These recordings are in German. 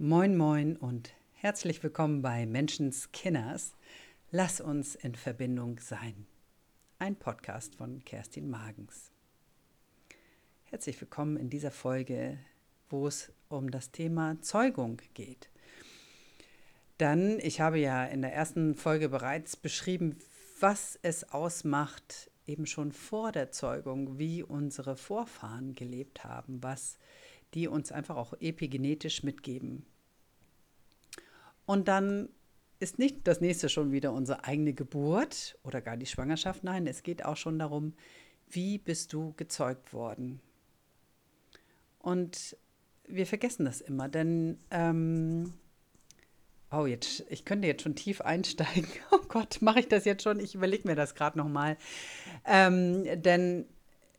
Moin, moin und herzlich willkommen bei Menschenskinners. Lass uns in Verbindung sein. Ein Podcast von Kerstin Magens. Herzlich willkommen in dieser Folge, wo es um das Thema Zeugung geht. Dann, ich habe ja in der ersten Folge bereits beschrieben, was es ausmacht, eben schon vor der Zeugung, wie unsere Vorfahren gelebt haben, was die uns einfach auch epigenetisch mitgeben. Und dann ist nicht das nächste schon wieder unsere eigene Geburt oder gar die Schwangerschaft. Nein, es geht auch schon darum, wie bist du gezeugt worden. Und wir vergessen das immer, denn ähm, oh jetzt, ich könnte jetzt schon tief einsteigen. Oh Gott, mache ich das jetzt schon? Ich überlege mir das gerade noch mal, ähm, denn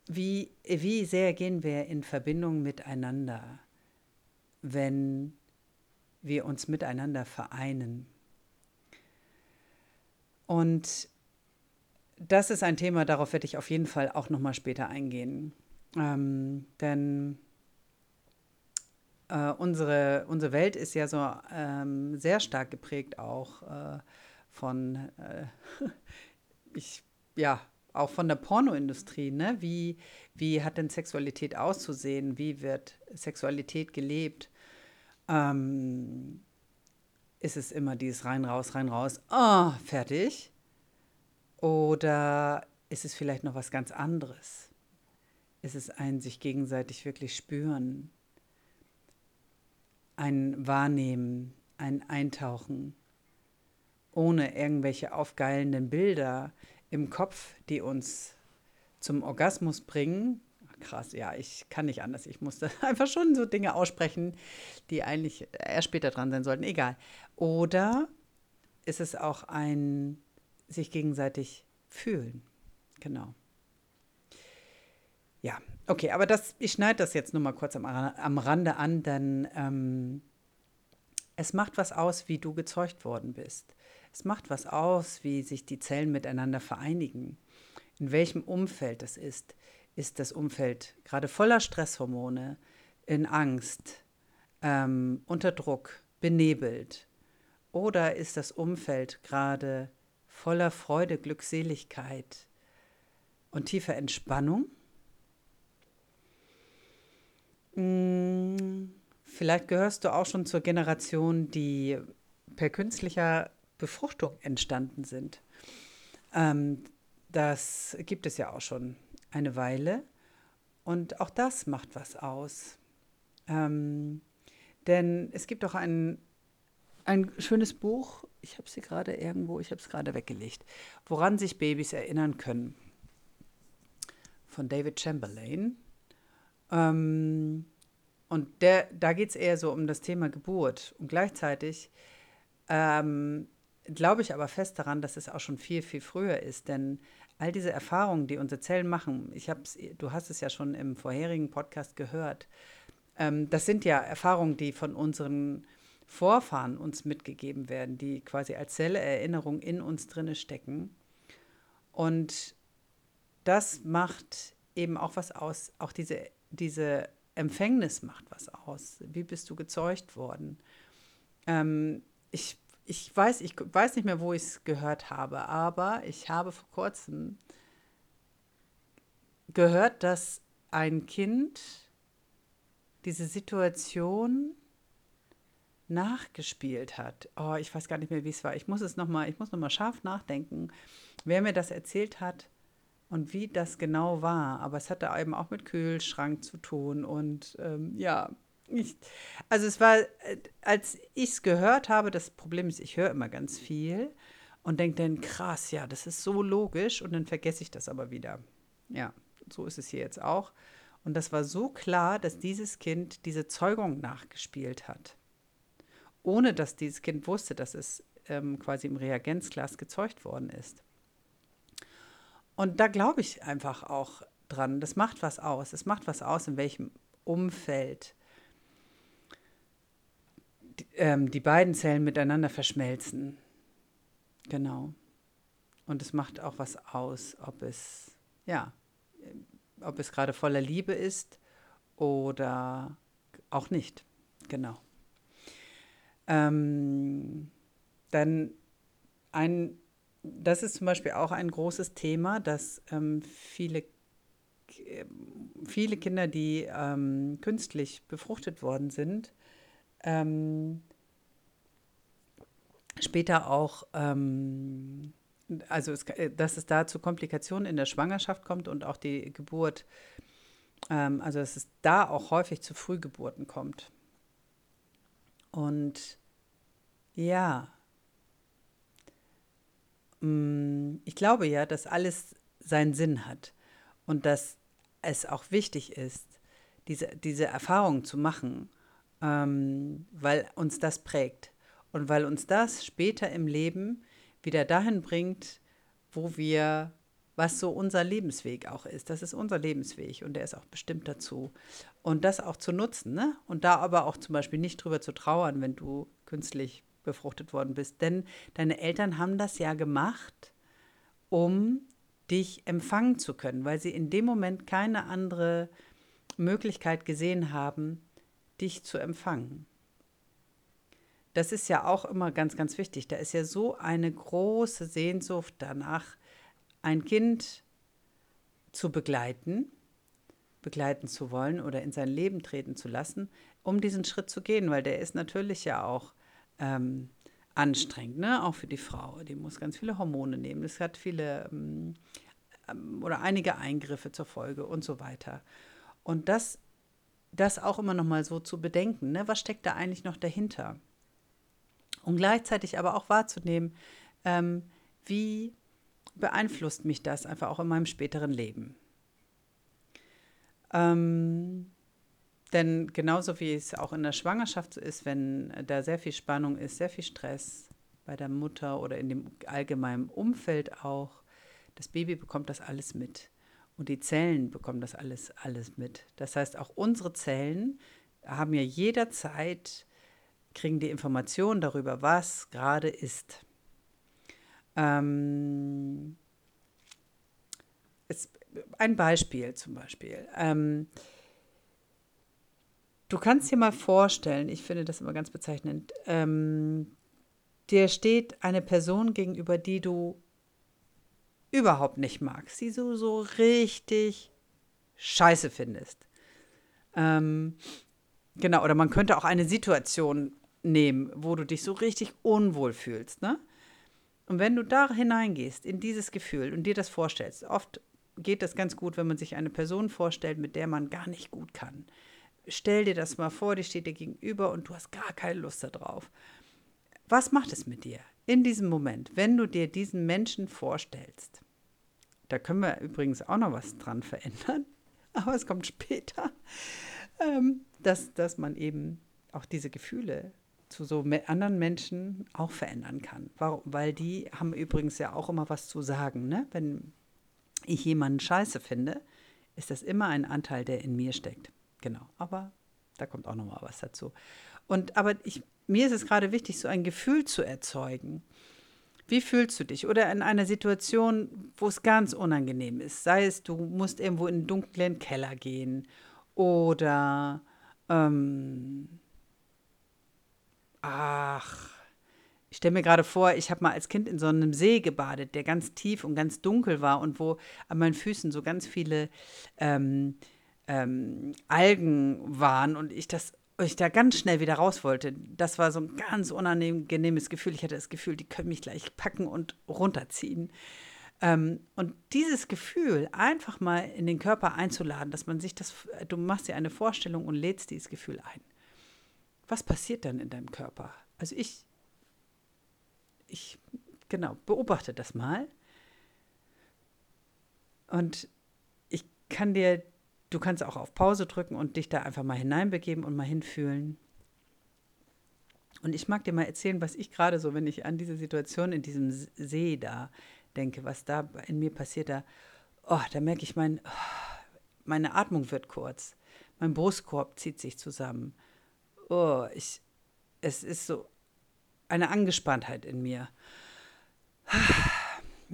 wie, wie sehr gehen wir in Verbindung miteinander, wenn wir uns miteinander vereinen? Und das ist ein Thema, darauf werde ich auf jeden Fall auch noch mal später eingehen. Ähm, denn äh, unsere, unsere Welt ist ja so ähm, sehr stark geprägt auch äh, von, äh, ich, ja, auch von der Pornoindustrie, ne? Wie, wie hat denn Sexualität auszusehen? Wie wird Sexualität gelebt? Ähm, ist es immer dieses rein, raus, rein, raus, oh, fertig? Oder ist es vielleicht noch was ganz anderes? Ist es ein sich gegenseitig wirklich spüren? Ein Wahrnehmen, ein Eintauchen, ohne irgendwelche aufgeilenden Bilder, im Kopf, die uns zum Orgasmus bringen. Krass, ja, ich kann nicht anders. Ich musste einfach schon so Dinge aussprechen, die eigentlich erst später dran sein sollten. Egal. Oder ist es auch ein sich gegenseitig fühlen? Genau. Ja, okay, aber das, ich schneide das jetzt nur mal kurz am, am Rande an, denn ähm, es macht was aus, wie du gezeugt worden bist. Es macht was aus, wie sich die Zellen miteinander vereinigen. In welchem Umfeld das ist. Ist das Umfeld gerade voller Stresshormone, in Angst, ähm, unter Druck, benebelt? Oder ist das Umfeld gerade voller Freude, Glückseligkeit und tiefer Entspannung? Hm, vielleicht gehörst du auch schon zur Generation, die per künstlicher Befruchtung entstanden sind. Ähm, das gibt es ja auch schon eine Weile. Und auch das macht was aus. Ähm, denn es gibt auch ein, ein schönes Buch, ich habe sie gerade irgendwo, ich habe es gerade weggelegt, woran sich Babys erinnern können. Von David Chamberlain. Ähm, und der, da geht es eher so um das Thema Geburt. Und gleichzeitig ähm, glaube ich aber fest daran, dass es auch schon viel, viel früher ist. Denn all diese Erfahrungen, die unsere Zellen machen, ich hab's, du hast es ja schon im vorherigen Podcast gehört, ähm, das sind ja Erfahrungen, die von unseren Vorfahren uns mitgegeben werden, die quasi als Zelle-Erinnerung in uns drinne stecken. Und das macht eben auch was aus, auch diese, diese Empfängnis macht was aus. Wie bist du gezeugt worden? Ähm, ich ich weiß, ich weiß nicht mehr, wo ich es gehört habe, aber ich habe vor kurzem gehört, dass ein Kind diese Situation nachgespielt hat. Oh, ich weiß gar nicht mehr, wie es war. Ich muss es noch mal, ich muss noch mal scharf nachdenken, wer mir das erzählt hat und wie das genau war. Aber es hatte eben auch mit Kühlschrank zu tun und ähm, ja, ich, also es war, äh, als ich es gehört habe, das Problem ist, ich höre immer ganz viel und denke dann, krass, ja, das ist so logisch und dann vergesse ich das aber wieder. Ja, so ist es hier jetzt auch. Und das war so klar, dass dieses Kind diese Zeugung nachgespielt hat. Ohne dass dieses Kind wusste, dass es ähm, quasi im Reagenzglas gezeugt worden ist. Und da glaube ich einfach auch dran. Das macht was aus. Es macht was aus, in welchem Umfeld ähm, die beiden Zellen miteinander verschmelzen. Genau. Und es macht auch was aus, ob es, ja, ob es gerade voller Liebe ist oder auch nicht. Genau. Ähm, dann ein, das ist zum Beispiel auch ein großes Thema, dass ähm, viele, viele Kinder, die ähm, künstlich befruchtet worden sind, ähm, später auch, ähm, also es, dass es da zu Komplikationen in der Schwangerschaft kommt und auch die Geburt, ähm, also dass es da auch häufig zu Frühgeburten kommt. Und ja, ich glaube ja, dass alles seinen Sinn hat und dass es auch wichtig ist, diese, diese Erfahrung zu machen, ähm, weil uns das prägt und weil uns das später im Leben wieder dahin bringt, wo wir, was so unser Lebensweg auch ist. Das ist unser Lebensweg und der ist auch bestimmt dazu. Und das auch zu nutzen, ne? Und da aber auch zum Beispiel nicht drüber zu trauern, wenn du künstlich befruchtet worden bist. Denn deine Eltern haben das ja gemacht, um dich empfangen zu können, weil sie in dem Moment keine andere Möglichkeit gesehen haben, dich zu empfangen. Das ist ja auch immer ganz, ganz wichtig. Da ist ja so eine große Sehnsucht danach, ein Kind zu begleiten, begleiten zu wollen oder in sein Leben treten zu lassen, um diesen Schritt zu gehen, weil der ist natürlich ja auch ähm, anstrengend, ne? auch für die Frau. Die muss ganz viele Hormone nehmen. Es hat viele ähm, ähm, oder einige Eingriffe zur Folge und so weiter. Und das, das auch immer noch mal so zu bedenken, ne? was steckt da eigentlich noch dahinter? Und gleichzeitig aber auch wahrzunehmen, ähm, wie beeinflusst mich das einfach auch in meinem späteren Leben. Ähm, denn genauso wie es auch in der Schwangerschaft so ist, wenn da sehr viel Spannung ist, sehr viel Stress bei der Mutter oder in dem allgemeinen Umfeld auch, das Baby bekommt das alles mit. Und die Zellen bekommen das alles, alles mit. Das heißt, auch unsere Zellen haben ja jederzeit, kriegen die Informationen darüber, was gerade ist. Ähm, es, ein Beispiel zum Beispiel. Ähm, Du kannst dir mal vorstellen, ich finde das immer ganz bezeichnend, ähm, dir steht eine Person gegenüber, die du überhaupt nicht magst, die du so richtig scheiße findest. Ähm, genau, oder man könnte auch eine Situation nehmen, wo du dich so richtig unwohl fühlst, ne? Und wenn du da hineingehst, in dieses Gefühl und dir das vorstellst, oft geht das ganz gut, wenn man sich eine Person vorstellt, mit der man gar nicht gut kann stell dir das mal vor, die steht dir gegenüber und du hast gar keine Lust darauf. Was macht es mit dir in diesem Moment, wenn du dir diesen Menschen vorstellst? Da können wir übrigens auch noch was dran verändern, aber es kommt später, ähm, dass, dass man eben auch diese Gefühle zu so anderen Menschen auch verändern kann. Warum? Weil die haben übrigens ja auch immer was zu sagen. Ne? Wenn ich jemanden scheiße finde, ist das immer ein Anteil, der in mir steckt. Genau, aber da kommt auch noch mal was dazu. Und aber ich, mir ist es gerade wichtig, so ein Gefühl zu erzeugen. Wie fühlst du dich? Oder in einer Situation, wo es ganz unangenehm ist. Sei es, du musst irgendwo in einen dunklen Keller gehen oder ähm, ach, ich stelle mir gerade vor, ich habe mal als Kind in so einem See gebadet, der ganz tief und ganz dunkel war und wo an meinen Füßen so ganz viele ähm, ähm, Algen waren und ich das ich da ganz schnell wieder raus wollte. Das war so ein ganz unangenehmes Gefühl. Ich hatte das Gefühl, die können mich gleich packen und runterziehen. Ähm, und dieses Gefühl einfach mal in den Körper einzuladen, dass man sich das, du machst dir eine Vorstellung und lädst dieses Gefühl ein. Was passiert dann in deinem Körper? Also ich, ich, genau, beobachte das mal. Und ich kann dir Du kannst auch auf Pause drücken und dich da einfach mal hineinbegeben und mal hinfühlen. Und ich mag dir mal erzählen, was ich gerade so, wenn ich an diese Situation in diesem See da denke, was da in mir passiert, da, oh, da merke ich, mein, meine Atmung wird kurz. Mein Brustkorb zieht sich zusammen. Oh, ich, es ist so eine Angespanntheit in mir.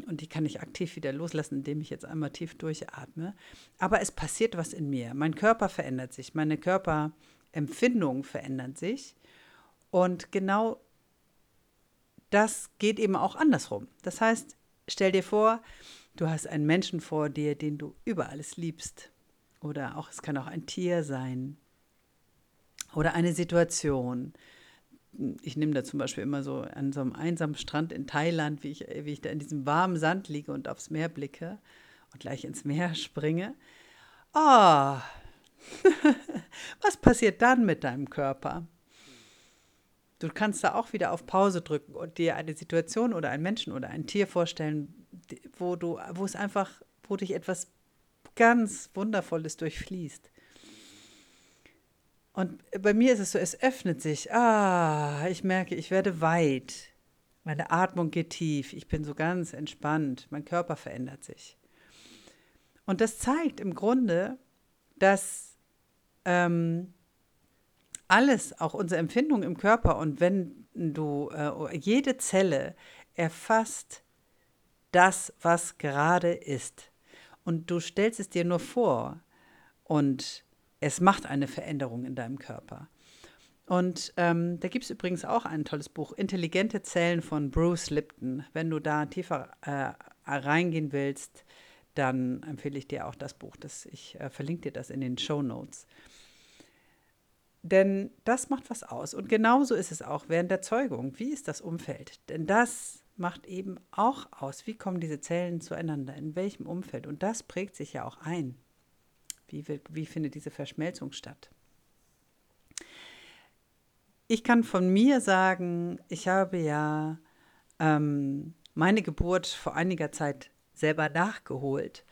Und die kann ich aktiv wieder loslassen, indem ich jetzt einmal tief durchatme. Aber es passiert was in mir. Mein Körper verändert sich, meine Körperempfindungen verändern sich. Und genau das geht eben auch andersrum. Das heißt, stell dir vor, du hast einen Menschen vor dir, den du über alles liebst. Oder auch, es kann auch ein Tier sein. Oder eine Situation. Ich nehme da zum Beispiel immer so an so einem einsamen Strand in Thailand, wie ich, wie ich da in diesem warmen Sand liege und aufs Meer blicke und gleich ins Meer springe. Oh, was passiert dann mit deinem Körper? Du kannst da auch wieder auf Pause drücken und dir eine Situation oder einen Menschen oder ein Tier vorstellen, wo du, wo es einfach, wo dich etwas ganz Wundervolles durchfließt. Und bei mir ist es so, es öffnet sich. Ah, ich merke, ich werde weit. Meine Atmung geht tief. Ich bin so ganz entspannt. Mein Körper verändert sich. Und das zeigt im Grunde, dass ähm, alles, auch unsere Empfindung im Körper und wenn du, äh, jede Zelle erfasst das, was gerade ist. Und du stellst es dir nur vor und es macht eine Veränderung in deinem Körper. Und ähm, da gibt es übrigens auch ein tolles Buch, Intelligente Zellen von Bruce Lipton. Wenn du da tiefer äh, reingehen willst, dann empfehle ich dir auch das Buch. Das, ich äh, verlinke dir das in den Show Notes. Denn das macht was aus. Und genauso ist es auch während der Zeugung. Wie ist das Umfeld? Denn das macht eben auch aus, wie kommen diese Zellen zueinander, in welchem Umfeld. Und das prägt sich ja auch ein. Wie, wie findet diese Verschmelzung statt? Ich kann von mir sagen, ich habe ja ähm, meine Geburt vor einiger Zeit selber nachgeholt.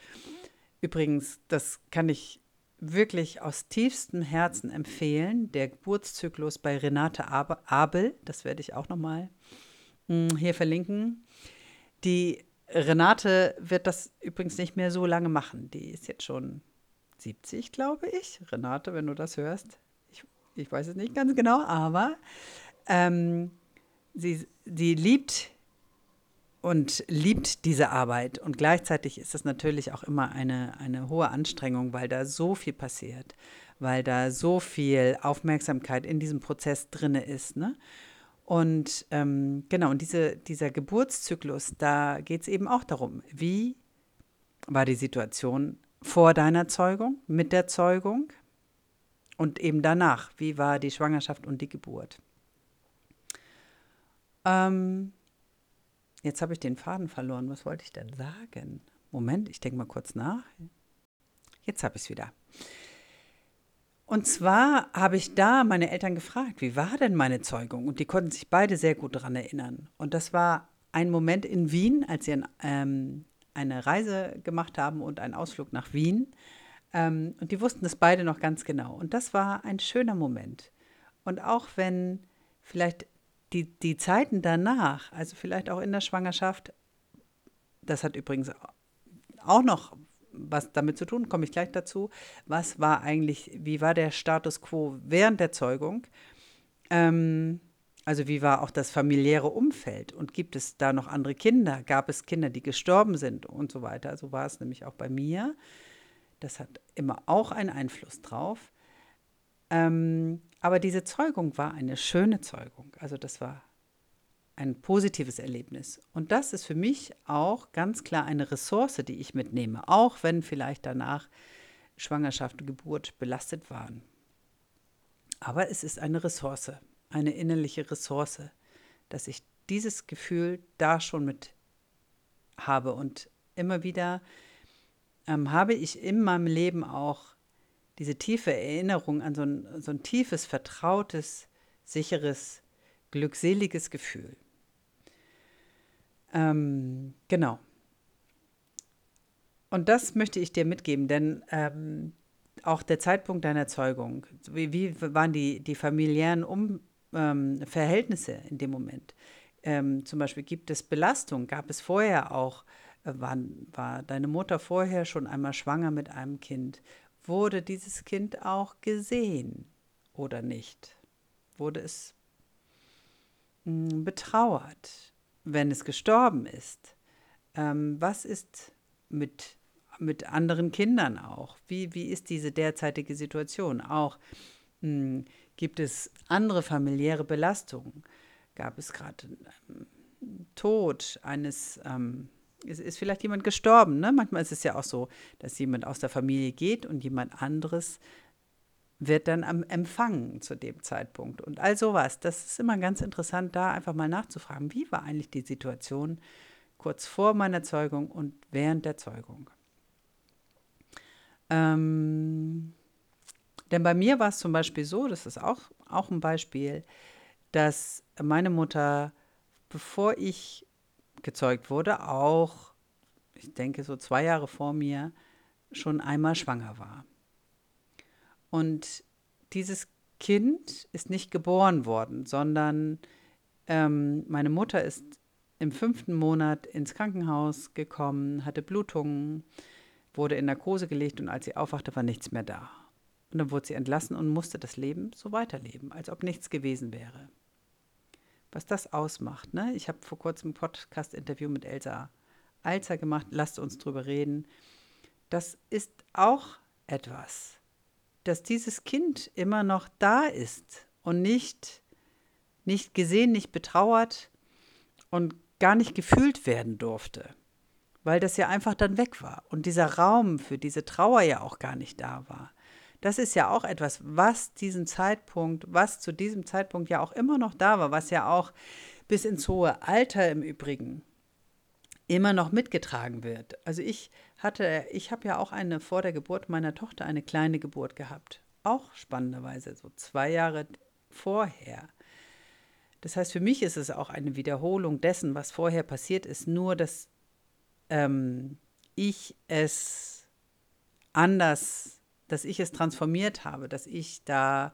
Übrigens, das kann ich wirklich aus tiefstem Herzen empfehlen. Der Geburtszyklus bei Renate Abel, das werde ich auch nochmal hm, hier verlinken. Die Renate wird das übrigens nicht mehr so lange machen. Die ist jetzt schon 70, glaube ich. Renate, wenn du das hörst. Ich, ich weiß es nicht ganz genau, aber ähm, sie, sie liebt und liebt diese Arbeit. Und gleichzeitig ist es natürlich auch immer eine, eine hohe Anstrengung, weil da so viel passiert, weil da so viel Aufmerksamkeit in diesem Prozess drin ist. Ne? Und ähm, genau, und diese, dieser Geburtszyklus, da geht es eben auch darum, wie war die Situation vor deiner Zeugung, mit der Zeugung und eben danach, wie war die Schwangerschaft und die Geburt. Ähm, Jetzt habe ich den Faden verloren. Was wollte ich denn sagen? Moment, ich denke mal kurz nach. Jetzt habe ich es wieder. Und zwar habe ich da meine Eltern gefragt, wie war denn meine Zeugung? Und die konnten sich beide sehr gut daran erinnern. Und das war ein Moment in Wien, als sie ein, ähm, eine Reise gemacht haben und einen Ausflug nach Wien. Ähm, und die wussten es beide noch ganz genau. Und das war ein schöner Moment. Und auch wenn vielleicht die, die Zeiten danach, also vielleicht auch in der Schwangerschaft, das hat übrigens auch noch was damit zu tun, komme ich gleich dazu. Was war eigentlich, wie war der Status quo während der Zeugung? Ähm, also wie war auch das familiäre Umfeld und gibt es da noch andere Kinder? Gab es Kinder, die gestorben sind und so weiter? So war es nämlich auch bei mir. Das hat immer auch einen Einfluss drauf. Ähm, aber diese Zeugung war eine schöne Zeugung. Also das war ein positives Erlebnis. Und das ist für mich auch ganz klar eine Ressource, die ich mitnehme, auch wenn vielleicht danach Schwangerschaft und Geburt belastet waren. Aber es ist eine Ressource, eine innerliche Ressource, dass ich dieses Gefühl da schon mit habe. Und immer wieder ähm, habe ich in meinem Leben auch diese tiefe Erinnerung an so ein, so ein tiefes, vertrautes, sicheres, glückseliges Gefühl. Ähm, genau. Und das möchte ich dir mitgeben, denn ähm, auch der Zeitpunkt deiner Zeugung, wie, wie waren die, die familiären um, ähm, Verhältnisse in dem Moment? Ähm, zum Beispiel gibt es Belastung, gab es vorher auch, äh, war, war deine Mutter vorher schon einmal schwanger mit einem Kind? Wurde dieses Kind auch gesehen oder nicht? Wurde es hm, betrauert, wenn es gestorben ist? Ähm, was ist mit, mit anderen Kindern auch? Wie, wie ist diese derzeitige Situation? Auch mh, hm, Gibt es andere familiäre Belastungen? Gab es gerade ähm, Tod eines, ähm, ist, ist, vielleicht jemand gestorben? Ne? Manchmal ist es ja auch so, dass jemand aus der Familie geht und jemand anderes wird dann am empfangen zu dem Zeitpunkt. Und all sowas, das ist immer ganz interessant, da einfach mal nachzufragen, wie war eigentlich die Situation kurz vor meiner Zeugung und während der Zeugung. Ähm, denn bei mir war es zum Beispiel so, das ist auch, auch ein Beispiel, dass meine Mutter, bevor ich gezeugt wurde, auch, ich denke so zwei Jahre vor mir, schon einmal schwanger war. Und dieses Kind ist nicht geboren worden, sondern ähm, meine Mutter ist im fünften Monat ins Krankenhaus gekommen, hatte Blutungen, wurde in Narkose gelegt und als sie aufwachte, war nichts mehr da. Und dann wurde sie entlassen und musste das Leben so weiterleben, als ob nichts gewesen wäre. Was das ausmacht, ne? Ich habe vor kurzem ein Podcast-Interview mit Elsa Alzer gemacht, lasst uns drüber reden. Das ist auch etwas, dass dieses Kind immer noch da ist und nicht, nicht gesehen, nicht betrauert und gar nicht gefühlt werden durfte, weil das ja einfach dann weg war und dieser Raum für diese Trauer ja auch gar nicht da war. Das ist ja auch etwas, was diesen Zeitpunkt, was zu diesem Zeitpunkt ja auch immer noch da war, was ja auch bis ins hohe Alter im Übrigen immer noch mitgetragen wird. Also ich hatte, ich habe ja auch eine vor der Geburt meiner Tochter eine kleine Geburt gehabt. Auch spannenderweise, so zwei Jahre vorher. Das heißt, für mich ist es auch eine Wiederholung dessen, was vorher passiert ist, nur dass ähm, ich es anders, dass ich es transformiert habe, dass ich da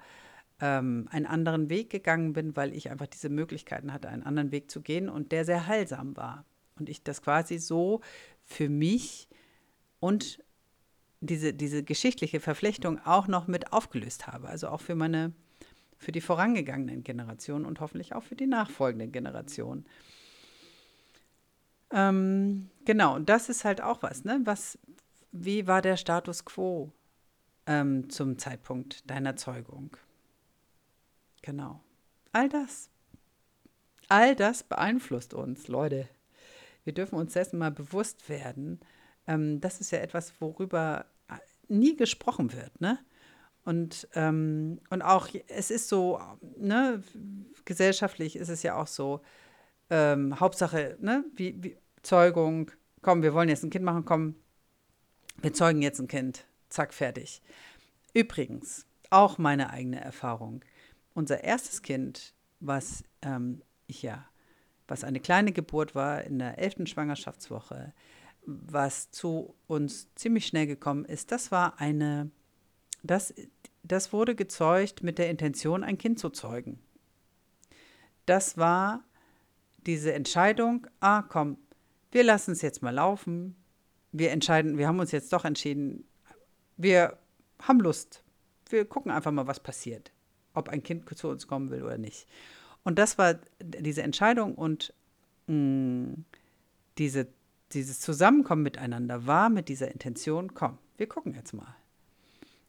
ähm, einen anderen Weg gegangen bin, weil ich einfach diese Möglichkeiten hatte, einen anderen Weg zu gehen und der sehr heilsam war. Und ich das quasi so für mich und diese, diese geschichtliche Verflechtung auch noch mit aufgelöst habe. Also auch für meine für die vorangegangenen Generationen und hoffentlich auch für die nachfolgenden Generationen. Ähm, genau, und das ist halt auch was, ne? Was, wie war der Status quo ähm, zum Zeitpunkt deiner Zeugung? Genau. All das. All das beeinflusst uns, Leute. Wir dürfen uns dessen mal bewusst werden. Ähm, das ist ja etwas, worüber nie gesprochen wird, ne? Und, ähm, und auch, es ist so, ne, gesellschaftlich ist es ja auch so, ähm, Hauptsache, ne, wie, wie, Zeugung, komm, wir wollen jetzt ein Kind machen, komm, wir zeugen jetzt ein Kind, zack, fertig. Übrigens, auch meine eigene Erfahrung. Unser erstes Kind, was ähm, ja, was eine kleine Geburt war in der elften Schwangerschaftswoche, was zu uns ziemlich schnell gekommen ist, das war eine das, das wurde gezeugt mit der Intention, ein Kind zu zeugen. Das war diese Entscheidung, ah komm, wir lassen es jetzt mal laufen. Wir entscheiden, wir haben uns jetzt doch entschieden, wir haben Lust. Wir gucken einfach mal, was passiert. Ob ein Kind zu uns kommen will oder nicht. Und das war diese Entscheidung und mh, mm, diese, dieses Zusammenkommen miteinander war mit dieser Intention, komm, wir gucken jetzt mal.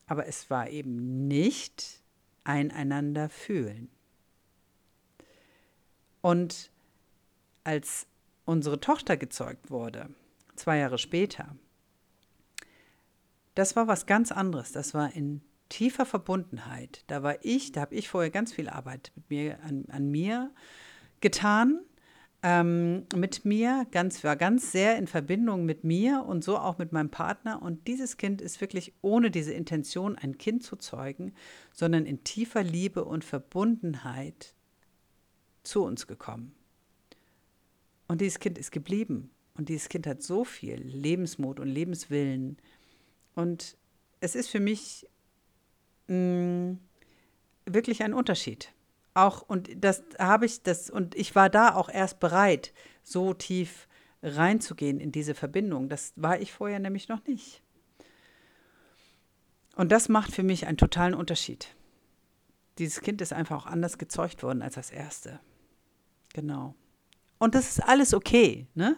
Aber es war eben nicht einander fühlen. Und als unsere Tochter gezeugt wurde, zwei Jahre später, das war was ganz anderes. Das war in tiefer Verbundenheit. Da war ich, da habe ich vorher ganz viel Arbeit mit mir, an, an mir getan ähm, mit mir, ganz, war ganz sehr in Verbindung mit mir und so auch mit meinem Partner. Und dieses Kind ist wirklich ohne diese Intention, ein Kind zu zeugen, sondern in tiefer Liebe und Verbundenheit zu uns gekommen. Und dieses Kind ist geblieben. Und dieses Kind hat so viel Lebensmut und Lebenswillen. Und es ist für mich mh, mm, wirklich ein Unterschied auch, und das habe ich, das, und ich war da auch erst bereit, so tief reinzugehen in diese Verbindung. Das war ich vorher nämlich noch nicht. Und das macht für mich einen totalen Unterschied. Dieses Kind ist einfach auch anders gezeugt worden als das erste. Genau. Und das ist alles okay, ne?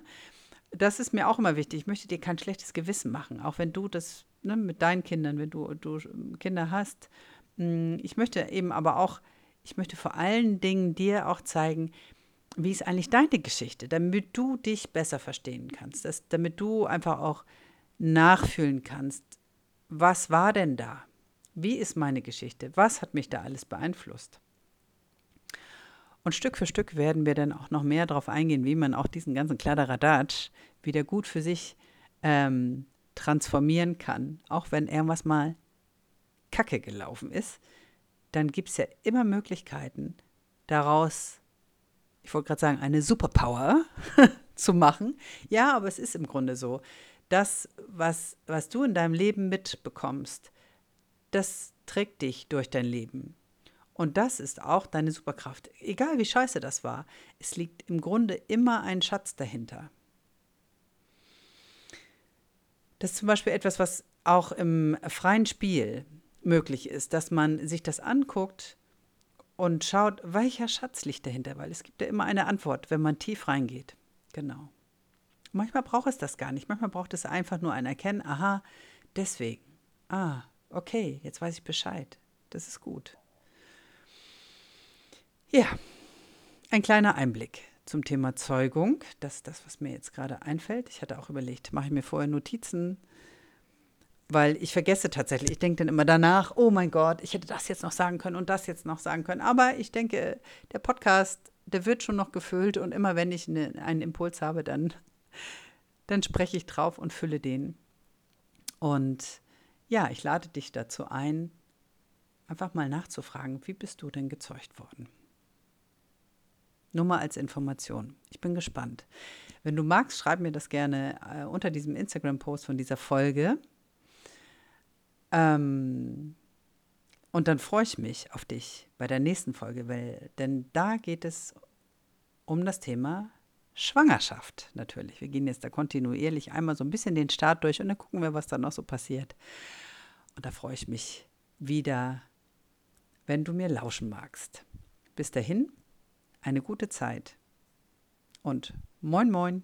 Das ist mir auch immer wichtig. Ich möchte dir kein schlechtes Gewissen machen, auch wenn du das ne, mit deinen Kindern, wenn du, du Kinder hast, Mm, ich möchte eben aber auch, ich möchte vor allen Dingen dir auch zeigen, wie ist eigentlich deine Geschichte, damit du dich besser verstehen kannst, dass, damit du einfach auch nachfühlen kannst, was war denn da? Wie ist meine Geschichte? Was hat mich da alles beeinflusst? Und Stück für Stück werden wir dann auch noch mehr darauf eingehen, wie man auch diesen ganzen Kladderadatsch wieder gut für sich ähm, transformieren kann. Auch wenn irgendwas mal kacke gelaufen ist, dann gibt es ja immer Möglichkeiten, daraus, ich wollte gerade sagen, eine Superpower zu machen. Ja, aber es ist im Grunde so. Das, was, was du in deinem Leben mitbekommst, das trägt dich durch dein Leben. Und das ist auch deine Superkraft. Egal wie scheiße das war, es liegt im Grunde immer ein Schatz dahinter. Das ist zum Beispiel etwas, was auch im freien Spiel möglich ist, dass man sich das anguckt und schaut, welcher Schatz liegt dahinter, weil es gibt ja immer eine Antwort, wenn man tief reingeht. Genau. Manchmal braucht es das gar nicht. Manchmal braucht es einfach nur ein Erkennen, aha, deswegen. Ah, okay, jetzt weiß ich Bescheid. Das ist gut. Ja, ein kleiner Einblick zum Thema Zeugung. Das ist das, was mir jetzt gerade einfällt. Ich hatte auch überlegt, mache ich mir vorher Notizen, weil ich vergesse tatsächlich. Ich denke dann immer danach, oh mein Gott, ich hätte das jetzt noch sagen können und das jetzt noch sagen können. Aber ich denke, der Podcast, der wird schon noch gefüllt und immer wenn ich ne, einen Impuls habe, dann, dann spreche ich drauf und fülle den. Und ja, ich lade dich dazu ein, einfach mal nachzufragen, wie bist du denn gezeugt worden? Nur mal als Information. Ich bin gespannt. Wenn du magst, schreib mir das gerne äh, unter diesem Instagram-Post von dieser Folge. Ähm, und dann freue ich mich auf dich bei der nächsten Folge, weil, denn da geht es um das Thema Schwangerschaft natürlich. Wir gehen jetzt da kontinuierlich einmal so ein bisschen den Start durch und dann gucken wir, was da noch so passiert. Und da freue ich mich wieder, wenn du mir lauschen magst. Bis dahin, eine gute Zeit und moin moin.